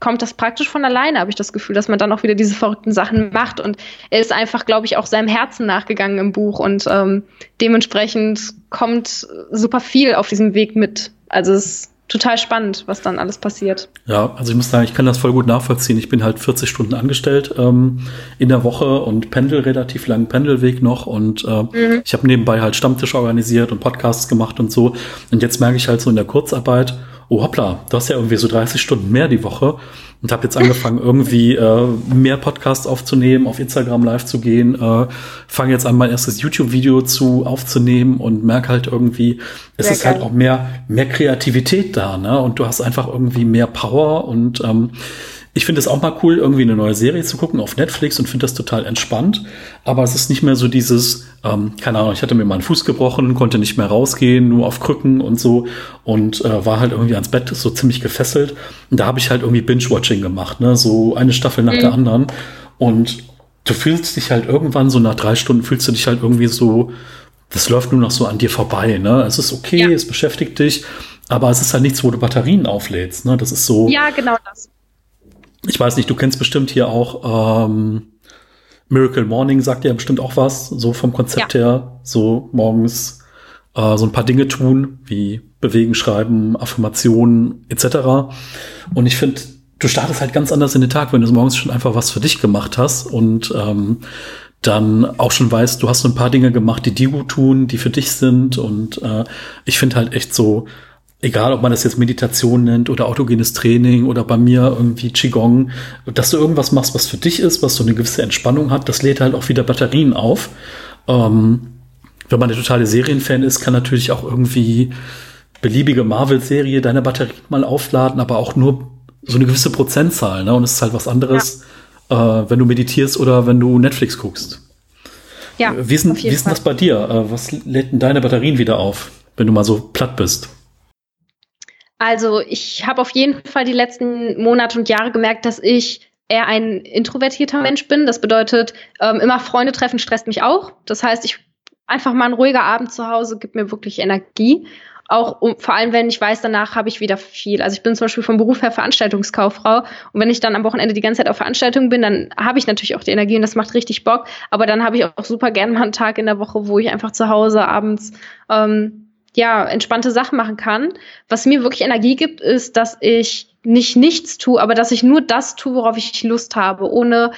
kommt das praktisch von alleine, habe ich das Gefühl, dass man dann auch wieder diese verrückten Sachen macht. Und er ist einfach, glaube ich, auch seinem Herzen nachgegangen im Buch und ähm, dementsprechend kommt super viel auf diesem Weg mit. Also es total spannend, was dann alles passiert. Ja, also ich muss sagen, ich kann das voll gut nachvollziehen. Ich bin halt 40 Stunden angestellt ähm, in der Woche und pendel relativ langen Pendelweg noch und äh, mhm. ich habe nebenbei halt Stammtisch organisiert und Podcasts gemacht und so. Und jetzt merke ich halt so in der Kurzarbeit, oh hoppla, du hast ja irgendwie so 30 Stunden mehr die Woche und habe jetzt angefangen, irgendwie äh, mehr Podcasts aufzunehmen, auf Instagram live zu gehen, äh, fange jetzt an, mein erstes YouTube-Video zu aufzunehmen und merke halt irgendwie, es Sehr ist halt geil. halt auch mehr, mehr Kreativität da, ne? Und du hast einfach irgendwie mehr Power und ähm, ich finde es auch mal cool, irgendwie eine neue Serie zu gucken auf Netflix und finde das total entspannt. Aber es ist nicht mehr so dieses, ähm, keine Ahnung, ich hatte mir mal einen Fuß gebrochen, konnte nicht mehr rausgehen, nur auf Krücken und so und äh, war halt irgendwie ans Bett so ziemlich gefesselt. Und da habe ich halt irgendwie Binge-Watching gemacht, ne? So eine Staffel nach mhm. der anderen. Und du fühlst dich halt irgendwann so nach drei Stunden fühlst du dich halt irgendwie so das läuft nur noch so an dir vorbei. Ne? Es ist okay, ja. es beschäftigt dich, aber es ist halt nichts, wo du Batterien auflädst. Ne? Das ist so. Ja, genau das. Ich weiß nicht, du kennst bestimmt hier auch ähm, Miracle Morning, sagt ja bestimmt auch was, so vom Konzept ja. her. So morgens äh, so ein paar Dinge tun, wie bewegen, schreiben, Affirmationen etc. Und ich finde, du startest halt ganz anders in den Tag, wenn du morgens schon einfach was für dich gemacht hast und ähm, dann auch schon weißt, du hast so ein paar Dinge gemacht, die dir gut tun, die für dich sind. Und äh, ich finde halt echt so, egal ob man das jetzt Meditation nennt oder autogenes Training oder bei mir irgendwie Qigong, dass du irgendwas machst, was für dich ist, was so eine gewisse Entspannung hat, das lädt halt auch wieder Batterien auf. Ähm, wenn man eine totale Serienfan ist, kann natürlich auch irgendwie beliebige Marvel-Serie deine Batterien mal aufladen, aber auch nur so eine gewisse Prozentzahl. Ne? Und es ist halt was anderes. Ja äh, wenn du meditierst oder wenn du Netflix guckst. Ja, wie ist, denn, wie ist denn das bei dir? Äh, was lädt denn deine Batterien wieder auf, wenn du mal so platt bist? Also ich habe auf jeden Fall die letzten Monate und Jahre gemerkt, dass ich eher ein introvertierter Mensch bin. Das bedeutet, ähm, immer Freunde treffen stresst mich auch. Das heißt, ich einfach mal ein ruhiger Abend zu Hause gibt mir wirklich Energie auch um, vor allem, wenn ich weiß, danach habe ich wieder viel. Also ich bin zum Beispiel vom Beruf her Veranstaltungskauffrau und wenn ich dann am Wochenende die ganze Zeit auf Veranstaltungen bin, dann habe ich natürlich auch die Energie und das macht richtig Bock. Aber dann habe ich auch super gern mal einen Tag in der Woche, wo ich einfach zu Hause abends ähm, ja entspannte Sachen machen kann. Was mir wirklich Energie gibt, ist, dass ich nicht nichts tue, aber dass ich nur das tue, worauf ich Lust habe, ohne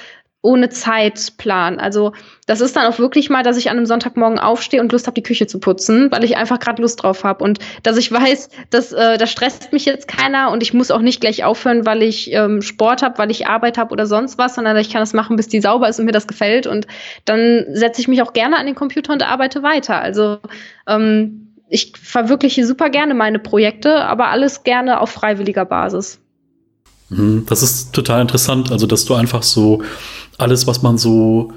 ohne Zeitplan. Also das ist dann auch wirklich mal, dass ich an einem Sonntagmorgen aufstehe und Lust habe, die Küche zu putzen, weil ich einfach gerade Lust drauf habe. Und dass ich weiß, dass äh, da stresst mich jetzt keiner und ich muss auch nicht gleich aufhören, weil ich ähm, Sport habe, weil ich Arbeit habe oder sonst was, sondern ich kann das machen, bis die sauber ist und mir das gefällt. Und dann setze ich mich auch gerne an den Computer und arbeite weiter. Also ähm, ich verwirkliche super gerne meine Projekte, aber alles gerne auf freiwilliger Basis. Mhm, das ist total interessant, also dass du einfach so alles, was man so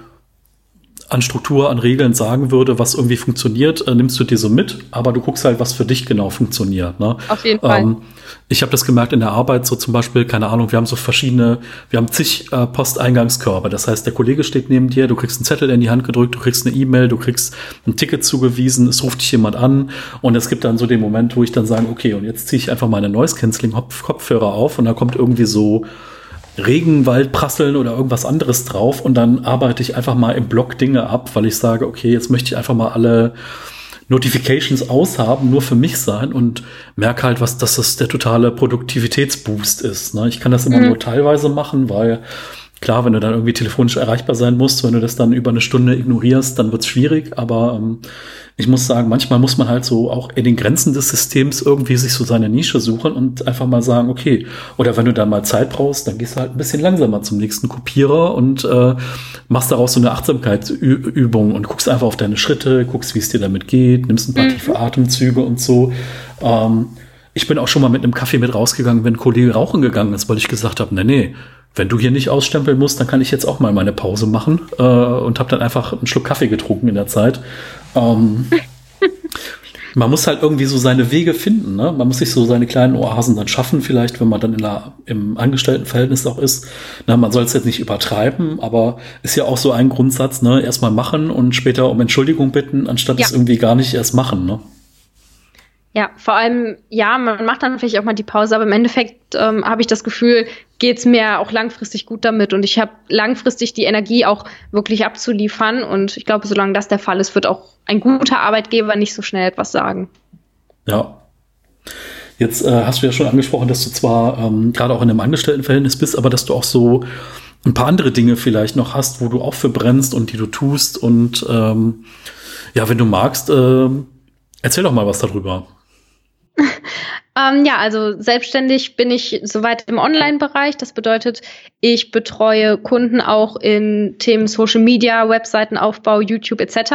an Struktur, an Regeln sagen würde, was irgendwie funktioniert, äh, nimmst du dir so mit, aber du guckst halt, was für dich genau funktioniert. Ne? Auf jeden Fall. Ähm, ich habe das gemerkt in der Arbeit, so zum Beispiel, keine Ahnung, wir haben so verschiedene, wir haben zig äh, Posteingangskörbe. Das heißt, der Kollege steht neben dir, du kriegst einen Zettel in die Hand gedrückt, du kriegst eine E-Mail, du kriegst ein Ticket zugewiesen, es ruft dich jemand an und es gibt dann so den Moment, wo ich dann sage, okay, und jetzt ziehe ich einfach meine Noise-Canceling-Kopfhörer auf und da kommt irgendwie so Regenwald prasseln oder irgendwas anderes drauf und dann arbeite ich einfach mal im Blog Dinge ab, weil ich sage, okay, jetzt möchte ich einfach mal alle Notifications aushaben, nur für mich sein und merke halt, was, dass das der totale Produktivitätsboost ist. Ne? Ich kann das immer mhm. nur teilweise machen, weil klar, wenn du dann irgendwie telefonisch erreichbar sein musst, wenn du das dann über eine Stunde ignorierst, dann wird's schwierig, aber ähm, ich muss sagen, manchmal muss man halt so auch in den Grenzen des Systems irgendwie sich so seine Nische suchen und einfach mal sagen, okay, oder wenn du da mal Zeit brauchst, dann gehst du halt ein bisschen langsamer zum nächsten Kopierer und äh, machst daraus so eine Achtsamkeitsübung und guckst einfach auf deine Schritte, guckst, wie es dir damit geht, nimmst ein paar mhm. tiefe Atemzüge und so. Ähm, ich bin auch schon mal mit einem Kaffee mit rausgegangen, wenn ein Kollege rauchen gegangen ist, weil ich gesagt habe, nee, nee, wenn du hier nicht ausstempeln musst, dann kann ich jetzt auch mal meine Pause machen äh, und habe dann einfach einen Schluck Kaffee getrunken in der Zeit ähm, man muss halt irgendwie so seine Wege finden. Ne? Man muss sich so seine kleinen Oasen dann schaffen, vielleicht, wenn man dann in der, im Angestelltenverhältnis auch ist. Na, man soll es jetzt nicht übertreiben, aber ist ja auch so ein Grundsatz, ne? Erstmal machen und später um Entschuldigung bitten, anstatt ja. es irgendwie gar nicht erst machen. Ne? Ja, vor allem, ja, man macht dann vielleicht auch mal die Pause, aber im Endeffekt ähm, habe ich das Gefühl, geht es mir auch langfristig gut damit und ich habe langfristig die Energie auch wirklich abzuliefern und ich glaube, solange das der Fall ist, wird auch ein guter Arbeitgeber nicht so schnell etwas sagen. Ja. Jetzt äh, hast du ja schon angesprochen, dass du zwar ähm, gerade auch in einem Angestelltenverhältnis bist, aber dass du auch so ein paar andere Dinge vielleicht noch hast, wo du auch für brennst und die du tust und ähm, ja, wenn du magst, äh, erzähl doch mal was darüber. Ähm, ja, also selbstständig bin ich soweit im Online-Bereich. Das bedeutet, ich betreue Kunden auch in Themen Social Media, Webseitenaufbau, YouTube etc.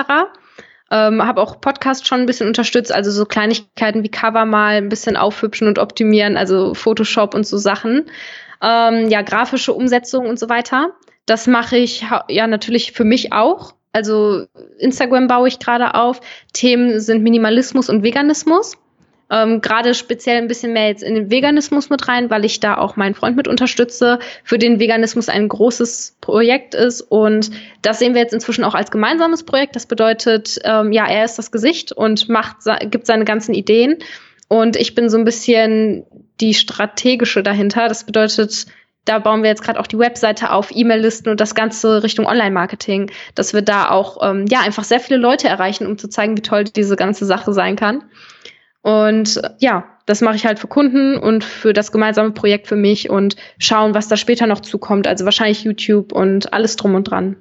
Ähm, habe auch Podcast schon ein bisschen unterstützt, also so Kleinigkeiten wie Cover mal ein bisschen aufhübschen und optimieren, also Photoshop und so Sachen. Ähm, ja, grafische Umsetzung und so weiter. Das mache ich ja natürlich für mich auch. Also Instagram baue ich gerade auf. Themen sind Minimalismus und Veganismus ähm, gerade speziell ein bisschen mehr jetzt in den Veganismus mit rein, weil ich da auch meinen Freund mit unterstütze, für den Veganismus ein großes Projekt ist. Und das sehen wir jetzt inzwischen auch als gemeinsames Projekt. Das bedeutet, ähm, ja, er ist das Gesicht und macht, gibt seine ganzen Ideen. Und ich bin so ein bisschen die strategische dahinter. Das bedeutet, da bauen wir jetzt gerade auch die Webseite auf, E-Mail-Listen und das Ganze Richtung Online-Marketing, dass wir da auch ähm, ja einfach sehr viele Leute erreichen, um zu zeigen, wie toll diese ganze Sache sein kann. Und äh, ja, das mache ich halt für Kunden und für das gemeinsame Projekt für mich und schauen, was da später noch zukommt. Also wahrscheinlich YouTube und alles drum und dran.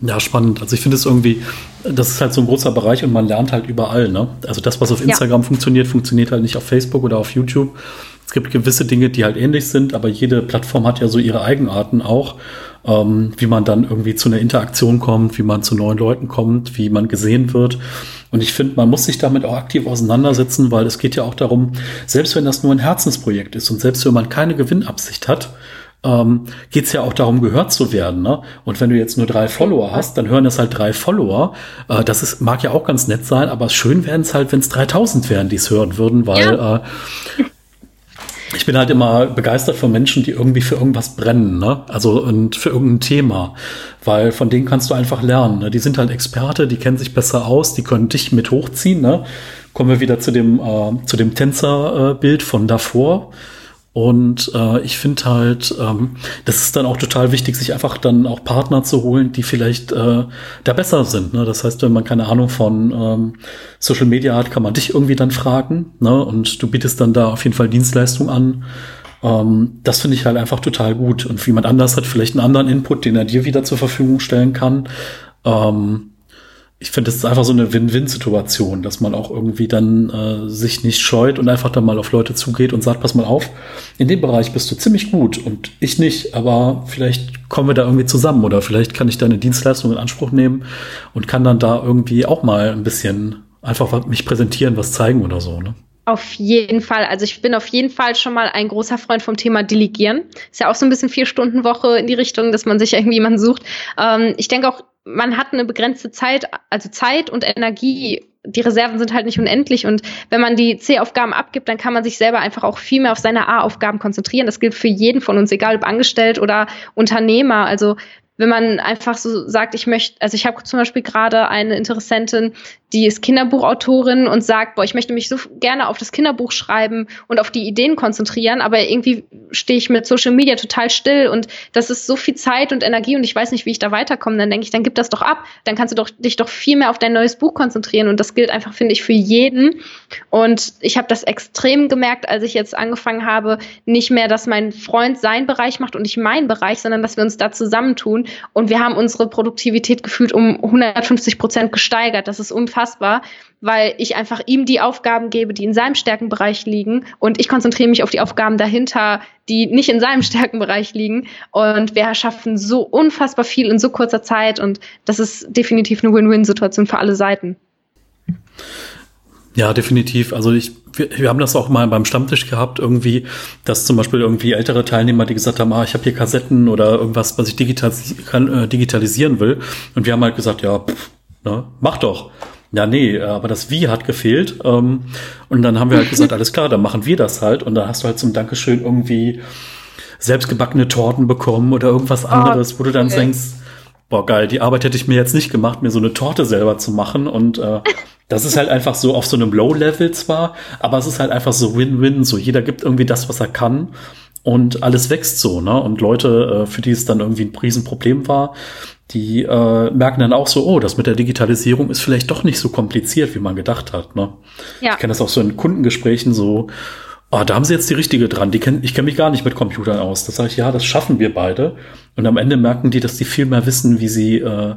Ja, spannend. Also ich finde es irgendwie, das ist halt so ein großer Bereich und man lernt halt überall. Ne? Also das, was auf Instagram ja. funktioniert, funktioniert halt nicht auf Facebook oder auf YouTube. Es gibt gewisse Dinge, die halt ähnlich sind, aber jede Plattform hat ja so ihre Eigenarten auch, ähm, wie man dann irgendwie zu einer Interaktion kommt, wie man zu neuen Leuten kommt, wie man gesehen wird. Und ich finde, man muss sich damit auch aktiv auseinandersetzen, weil es geht ja auch darum, selbst wenn das nur ein Herzensprojekt ist und selbst wenn man keine Gewinnabsicht hat, ähm, geht es ja auch darum, gehört zu werden. Ne? Und wenn du jetzt nur drei Follower hast, dann hören es halt drei Follower. Äh, das ist, mag ja auch ganz nett sein, aber schön wären es halt, wenn es 3000 wären, die es hören würden, weil ja. äh, ich bin halt immer begeistert von Menschen, die irgendwie für irgendwas brennen, ne? Also und für irgendein Thema, weil von denen kannst du einfach lernen. Ne? Die sind halt Experte, die kennen sich besser aus, die können dich mit hochziehen. Ne? Kommen wir wieder zu dem äh, zu dem Tänzerbild äh, von davor. Und äh, ich finde halt, ähm, das ist dann auch total wichtig, sich einfach dann auch Partner zu holen, die vielleicht äh, da besser sind. Ne? Das heißt, wenn man keine Ahnung von ähm, Social Media hat, kann man dich irgendwie dann fragen. Ne? Und du bietest dann da auf jeden Fall Dienstleistung an. Ähm, das finde ich halt einfach total gut. Und jemand anders hat vielleicht einen anderen Input, den er dir wieder zur Verfügung stellen kann. Ähm, ich finde, das ist einfach so eine Win-Win-Situation, dass man auch irgendwie dann äh, sich nicht scheut und einfach dann mal auf Leute zugeht und sagt, pass mal auf, in dem Bereich bist du ziemlich gut und ich nicht, aber vielleicht kommen wir da irgendwie zusammen oder vielleicht kann ich deine Dienstleistung in Anspruch nehmen und kann dann da irgendwie auch mal ein bisschen einfach mich präsentieren, was zeigen oder so. Ne? Auf jeden Fall. Also ich bin auf jeden Fall schon mal ein großer Freund vom Thema Delegieren. Ist ja auch so ein bisschen vier Stunden Woche in die Richtung, dass man sich irgendwie jemanden sucht. Ähm, ich denke auch, man hat eine begrenzte Zeit, also Zeit und Energie. Die Reserven sind halt nicht unendlich und wenn man die C-Aufgaben abgibt, dann kann man sich selber einfach auch viel mehr auf seine A-Aufgaben konzentrieren. Das gilt für jeden von uns, egal ob angestellt oder Unternehmer. Also wenn man einfach so sagt, ich möchte, also ich habe zum Beispiel gerade eine Interessentin, die ist Kinderbuchautorin und sagt, boah, ich möchte mich so gerne auf das Kinderbuch schreiben und auf die Ideen konzentrieren, aber irgendwie stehe ich mit Social Media total still und das ist so viel Zeit und Energie und ich weiß nicht, wie ich da weiterkomme. Dann denke ich, dann gib das doch ab. Dann kannst du doch, dich doch viel mehr auf dein neues Buch konzentrieren und das gilt einfach, finde ich, für jeden. Und ich habe das extrem gemerkt, als ich jetzt angefangen habe, nicht mehr, dass mein Freund seinen Bereich macht und ich meinen Bereich, sondern dass wir uns da zusammentun und wir haben unsere Produktivität gefühlt um 150 Prozent gesteigert. Das ist unfassbar unfassbar, weil ich einfach ihm die Aufgaben gebe, die in seinem Stärkenbereich liegen und ich konzentriere mich auf die Aufgaben dahinter, die nicht in seinem Stärkenbereich liegen und wir schaffen so unfassbar viel in so kurzer Zeit und das ist definitiv eine Win-Win-Situation für alle Seiten. Ja, definitiv. Also ich, wir, wir, haben das auch mal beim Stammtisch gehabt, irgendwie, dass zum Beispiel irgendwie ältere Teilnehmer, die gesagt haben, ah, ich habe hier Kassetten oder irgendwas, was ich digitalis kann, äh, digitalisieren will. Und wir haben halt gesagt, ja, pff, ne, mach doch. Ja, nee, aber das Wie hat gefehlt. Ähm, und dann haben wir halt gesagt, alles klar, dann machen wir das halt. Und dann hast du halt zum Dankeschön irgendwie selbstgebackene Torten bekommen oder irgendwas ah, anderes, oh, wo du dann okay. denkst, boah, geil, die Arbeit hätte ich mir jetzt nicht gemacht, mir so eine Torte selber zu machen. Und äh, das ist halt einfach so auf so einem Low-Level zwar, aber es ist halt einfach so Win-Win. So jeder gibt irgendwie das, was er kann. Und alles wächst so, ne? Und Leute, äh, für die es dann irgendwie ein Riesenproblem war, die äh, merken dann auch so, oh, das mit der Digitalisierung ist vielleicht doch nicht so kompliziert, wie man gedacht hat. Ne? Ja. Ich kenne das auch so in Kundengesprächen so, oh, da haben sie jetzt die richtige dran. Die kenn, ich kenne mich gar nicht mit Computern aus. Das sage ich, ja, das schaffen wir beide. Und am Ende merken die, dass die viel mehr wissen, wie sie, äh,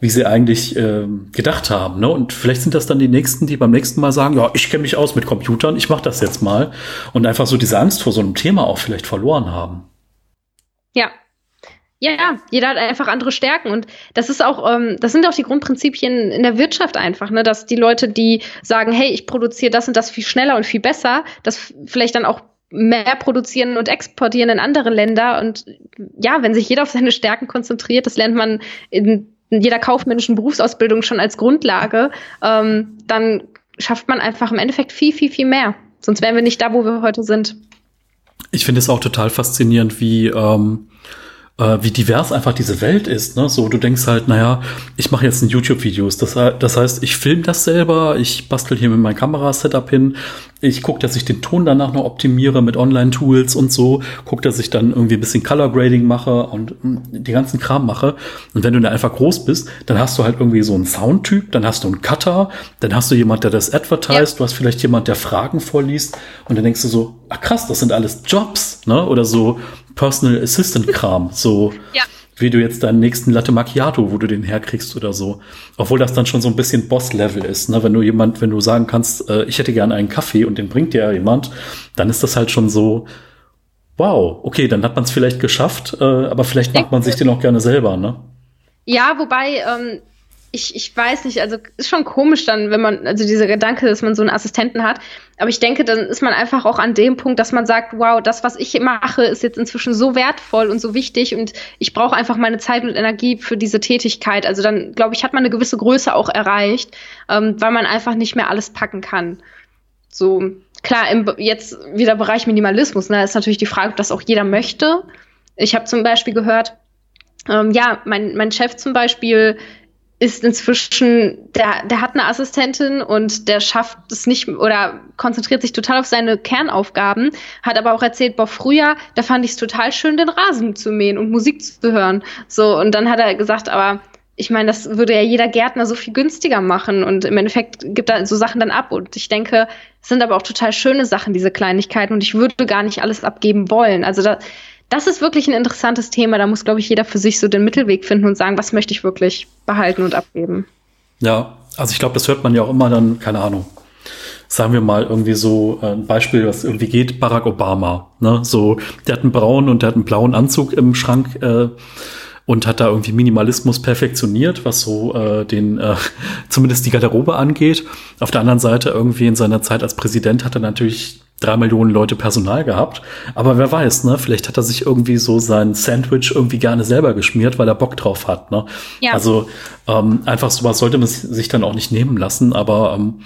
wie sie eigentlich äh, gedacht haben. Ne? Und vielleicht sind das dann die Nächsten, die beim nächsten Mal sagen, ja, ich kenne mich aus mit Computern, ich mache das jetzt mal. Und einfach so diese Angst vor so einem Thema auch vielleicht verloren haben. Ja, ja, jeder hat einfach andere Stärken und das ist auch, ähm, das sind auch die Grundprinzipien in der Wirtschaft einfach, ne, dass die Leute, die sagen, hey, ich produziere das und das viel schneller und viel besser, das vielleicht dann auch mehr produzieren und exportieren in andere Länder und ja, wenn sich jeder auf seine Stärken konzentriert, das lernt man in jeder kaufmännischen Berufsausbildung schon als Grundlage, ähm, dann schafft man einfach im Endeffekt viel, viel, viel mehr. Sonst wären wir nicht da, wo wir heute sind. Ich finde es auch total faszinierend, wie ähm, äh, wie divers einfach diese Welt ist. Ne? So, du denkst halt, naja, ich mache jetzt ein YouTube-Videos. Das, das heißt, ich filme das selber, ich bastel hier mit meinem Kamerasetup hin, ich gucke, dass ich den Ton danach noch optimiere mit Online-Tools und so, gucke, dass ich dann irgendwie ein bisschen Color Grading mache und hm, die ganzen Kram mache. Und wenn du dann einfach groß bist, dann hast du halt irgendwie so einen Soundtyp, dann hast du einen Cutter, dann hast du jemand, der das advertised, ja. du hast vielleicht jemand, der Fragen vorliest und dann denkst du so, ach krass, das sind alles Jobs, ne? Oder so Personal Assistant Kram, so. ja wie du jetzt deinen nächsten Latte Macchiato, wo du den herkriegst oder so. Obwohl das dann schon so ein bisschen Boss-Level ist, ne? Wenn du jemand, wenn du sagen kannst, äh, ich hätte gern einen Kaffee und den bringt dir jemand, dann ist das halt schon so, wow, okay, dann hat man es vielleicht geschafft, äh, aber vielleicht macht man sich den auch gerne selber, ne? Ja, wobei, ähm, ich, ich weiß nicht, also ist schon komisch dann, wenn man, also dieser Gedanke, dass man so einen Assistenten hat. Aber ich denke, dann ist man einfach auch an dem Punkt, dass man sagt, wow, das, was ich mache, ist jetzt inzwischen so wertvoll und so wichtig und ich brauche einfach meine Zeit und Energie für diese Tätigkeit. Also dann, glaube ich, hat man eine gewisse Größe auch erreicht, ähm, weil man einfach nicht mehr alles packen kann. So, klar, im, jetzt wieder Bereich Minimalismus, ne, ist natürlich die Frage, ob das auch jeder möchte. Ich habe zum Beispiel gehört, ähm, ja, mein, mein Chef zum Beispiel ist inzwischen, der, der hat eine Assistentin und der schafft es nicht oder konzentriert sich total auf seine Kernaufgaben, hat aber auch erzählt, boah, früher, da fand ich es total schön, den Rasen zu mähen und Musik zu hören. So, und dann hat er gesagt, aber ich meine, das würde ja jeder Gärtner so viel günstiger machen und im Endeffekt gibt er so Sachen dann ab. Und ich denke, es sind aber auch total schöne Sachen, diese Kleinigkeiten, und ich würde gar nicht alles abgeben wollen. Also da, das ist wirklich ein interessantes Thema. Da muss, glaube ich, jeder für sich so den Mittelweg finden und sagen, was möchte ich wirklich behalten und abgeben. Ja, also ich glaube, das hört man ja auch immer dann, keine Ahnung. Sagen wir mal irgendwie so äh, ein Beispiel, was irgendwie geht, Barack Obama. Ne? So, der hat einen braunen und der hat einen blauen Anzug im Schrank äh, und hat da irgendwie Minimalismus perfektioniert, was so äh, den äh, zumindest die Garderobe angeht. Auf der anderen Seite irgendwie in seiner Zeit als Präsident hat er natürlich drei Millionen Leute Personal gehabt. Aber wer weiß, ne? Vielleicht hat er sich irgendwie so sein Sandwich irgendwie gerne selber geschmiert, weil er Bock drauf hat. Ne? Ja. Also ähm, einfach sowas sollte man sich dann auch nicht nehmen lassen. Aber ähm,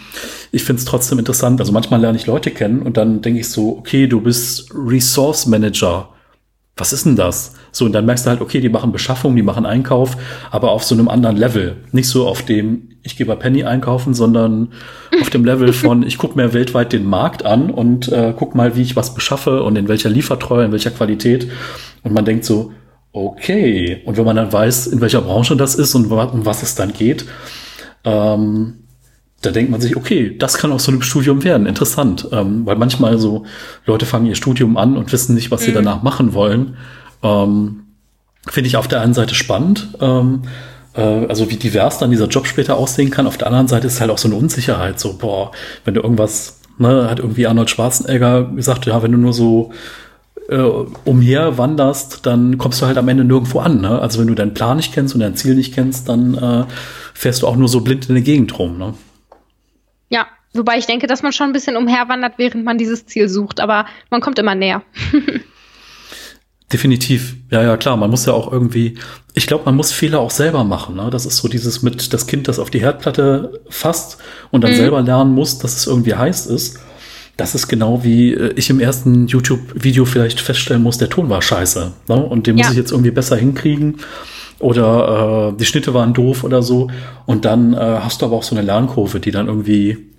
ich finde es trotzdem interessant. Also manchmal lerne ich Leute kennen und dann denke ich so, okay, du bist Resource Manager was ist denn das? So, und dann merkst du halt, okay, die machen Beschaffung, die machen Einkauf, aber auf so einem anderen Level. Nicht so auf dem, ich gehe bei Penny einkaufen, sondern auf dem Level von, ich gucke mir weltweit den Markt an und äh, guck mal, wie ich was beschaffe und in welcher Liefertreue, in welcher Qualität. Und man denkt so, okay. Und wenn man dann weiß, in welcher Branche das ist und um was es dann geht, ähm, da denkt man sich, okay, das kann aus so einem Studium werden. Interessant. Ähm, weil manchmal so Leute fangen ihr Studium an und wissen nicht, was mhm. sie danach machen wollen. Ähm, Finde ich auf der einen Seite spannend. Ähm, äh, also wie divers dann dieser Job später aussehen kann. Auf der anderen Seite ist halt auch so eine Unsicherheit. So, boah, wenn du irgendwas, ne, hat irgendwie Arnold Schwarzenegger gesagt, ja, wenn du nur so äh, umher wanderst, dann kommst du halt am Ende nirgendwo an. Ne? Also wenn du deinen Plan nicht kennst und dein Ziel nicht kennst, dann äh, fährst du auch nur so blind in der Gegend rum. Ne? Wobei ich denke, dass man schon ein bisschen umherwandert, während man dieses Ziel sucht, aber man kommt immer näher. Definitiv. Ja, ja, klar. Man muss ja auch irgendwie, ich glaube, man muss Fehler auch selber machen. Ne? Das ist so dieses mit das Kind, das auf die Herdplatte fasst und dann mhm. selber lernen muss, dass es irgendwie heiß ist. Das ist genau wie äh, ich im ersten YouTube-Video vielleicht feststellen muss, der Ton war scheiße. Ne? Und den ja. muss ich jetzt irgendwie besser hinkriegen. Oder äh, die Schnitte waren doof oder so. Und dann äh, hast du aber auch so eine Lernkurve, die dann irgendwie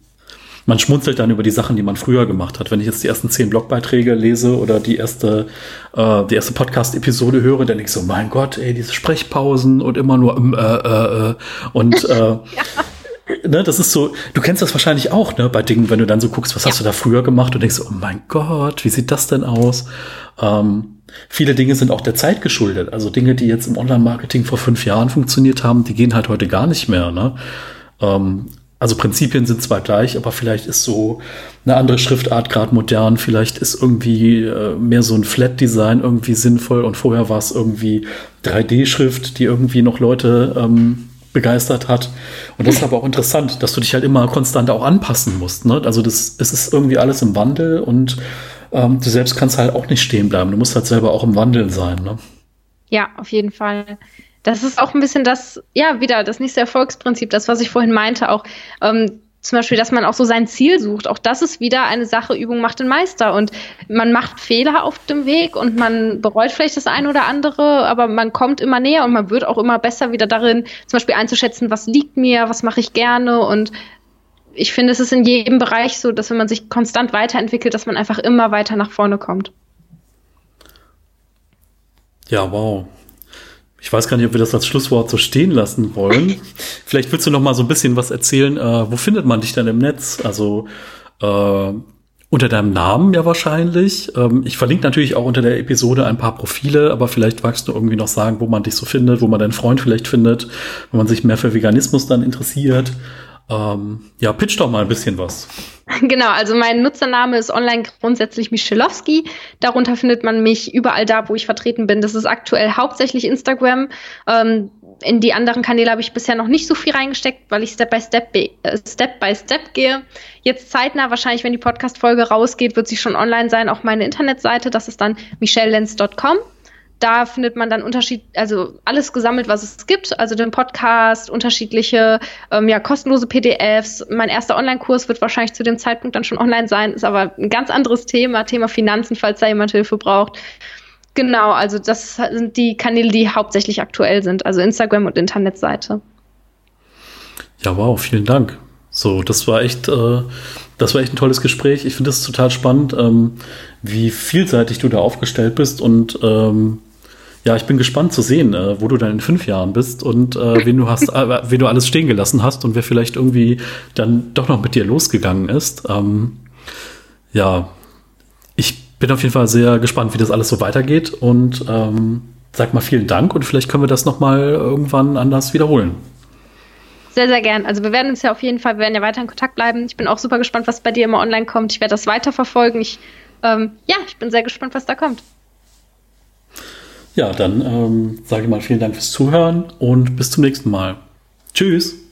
man schmunzelt dann über die Sachen, die man früher gemacht hat. Wenn ich jetzt die ersten zehn Blogbeiträge lese oder die erste, äh, die erste Podcast-Episode höre, dann denke ich so, mein Gott, ey, diese Sprechpausen und immer nur ähm, äh, äh, äh. und äh, ja. Ne, das ist so, du kennst das wahrscheinlich auch, ne, bei Dingen, wenn du dann so guckst, was ja. hast du da früher gemacht und denkst so, oh mein Gott, wie sieht das denn aus? Ähm, viele Dinge sind auch der Zeit geschuldet. Also Dinge, die jetzt im Online-Marketing vor fünf Jahren funktioniert haben, die gehen halt heute gar nicht mehr. Ne? Ähm, also Prinzipien sind zwar gleich, aber vielleicht ist so eine andere Schriftart gerade modern. Vielleicht ist irgendwie äh, mehr so ein Flat-Design irgendwie sinnvoll und vorher war es irgendwie 3D-Schrift, die irgendwie noch Leute ähm, begeistert hat. Und das ist aber auch interessant, dass du dich halt immer konstant auch anpassen musst. Ne? Also das, es ist irgendwie alles im Wandel und ähm, du selbst kannst halt auch nicht stehen bleiben. Du musst halt selber auch im Wandel sein. Ne? Ja, auf jeden Fall. Das ist auch ein bisschen das, ja, wieder das nächste Erfolgsprinzip, das, was ich vorhin meinte, auch. Ähm, zum Beispiel, dass man auch so sein Ziel sucht. Auch das ist wieder eine Sache, Übung macht den Meister. Und man macht Fehler auf dem Weg und man bereut vielleicht das eine oder andere, aber man kommt immer näher und man wird auch immer besser wieder darin, zum Beispiel einzuschätzen, was liegt mir, was mache ich gerne. Und ich finde, es ist in jedem Bereich so, dass wenn man sich konstant weiterentwickelt, dass man einfach immer weiter nach vorne kommt. Ja, wow. Ich weiß gar nicht, ob wir das als Schlusswort so stehen lassen wollen. Vielleicht willst du noch mal so ein bisschen was erzählen. Äh, wo findet man dich dann im Netz? Also äh, unter deinem Namen ja wahrscheinlich. Ähm, ich verlinke natürlich auch unter der Episode ein paar Profile, aber vielleicht magst du irgendwie noch sagen, wo man dich so findet, wo man deinen Freund vielleicht findet, wenn man sich mehr für Veganismus dann interessiert. Ähm, ja, pitch doch mal ein bisschen was. Genau, also mein Nutzername ist online grundsätzlich Michelowski. Darunter findet man mich überall da, wo ich vertreten bin. Das ist aktuell hauptsächlich Instagram. Ähm, in die anderen Kanäle habe ich bisher noch nicht so viel reingesteckt, weil ich Step by Step, äh, Step by Step gehe. Jetzt zeitnah, wahrscheinlich, wenn die Podcast-Folge rausgeht, wird sie schon online sein, auch meine Internetseite. Das ist dann michellenz.com da findet man dann Unterschied, also alles gesammelt, was es gibt, also den Podcast, unterschiedliche, ähm, ja, kostenlose PDFs. Mein erster Online-Kurs wird wahrscheinlich zu dem Zeitpunkt dann schon online sein, ist aber ein ganz anderes Thema, Thema Finanzen, falls da jemand Hilfe braucht. Genau, also das sind die Kanäle, die hauptsächlich aktuell sind, also Instagram und Internetseite. Ja, wow, vielen Dank. So, das war echt, äh, das war echt ein tolles Gespräch. Ich finde es total spannend, ähm, wie vielseitig du da aufgestellt bist und ähm, ja, ich bin gespannt zu sehen, äh, wo du dann in fünf Jahren bist und äh, wen du hast, äh, wen du alles stehen gelassen hast und wer vielleicht irgendwie dann doch noch mit dir losgegangen ist. Ähm, ja, ich bin auf jeden Fall sehr gespannt, wie das alles so weitergeht und ähm, sag mal vielen Dank und vielleicht können wir das noch mal irgendwann anders wiederholen. Sehr, sehr gern. Also wir werden uns ja auf jeden Fall, wir werden ja weiter in Kontakt bleiben. Ich bin auch super gespannt, was bei dir immer online kommt. Ich werde das weiterverfolgen. Ich, ähm, ja, ich bin sehr gespannt, was da kommt. Ja, dann ähm, sage ich mal vielen Dank fürs Zuhören und bis zum nächsten Mal. Tschüss.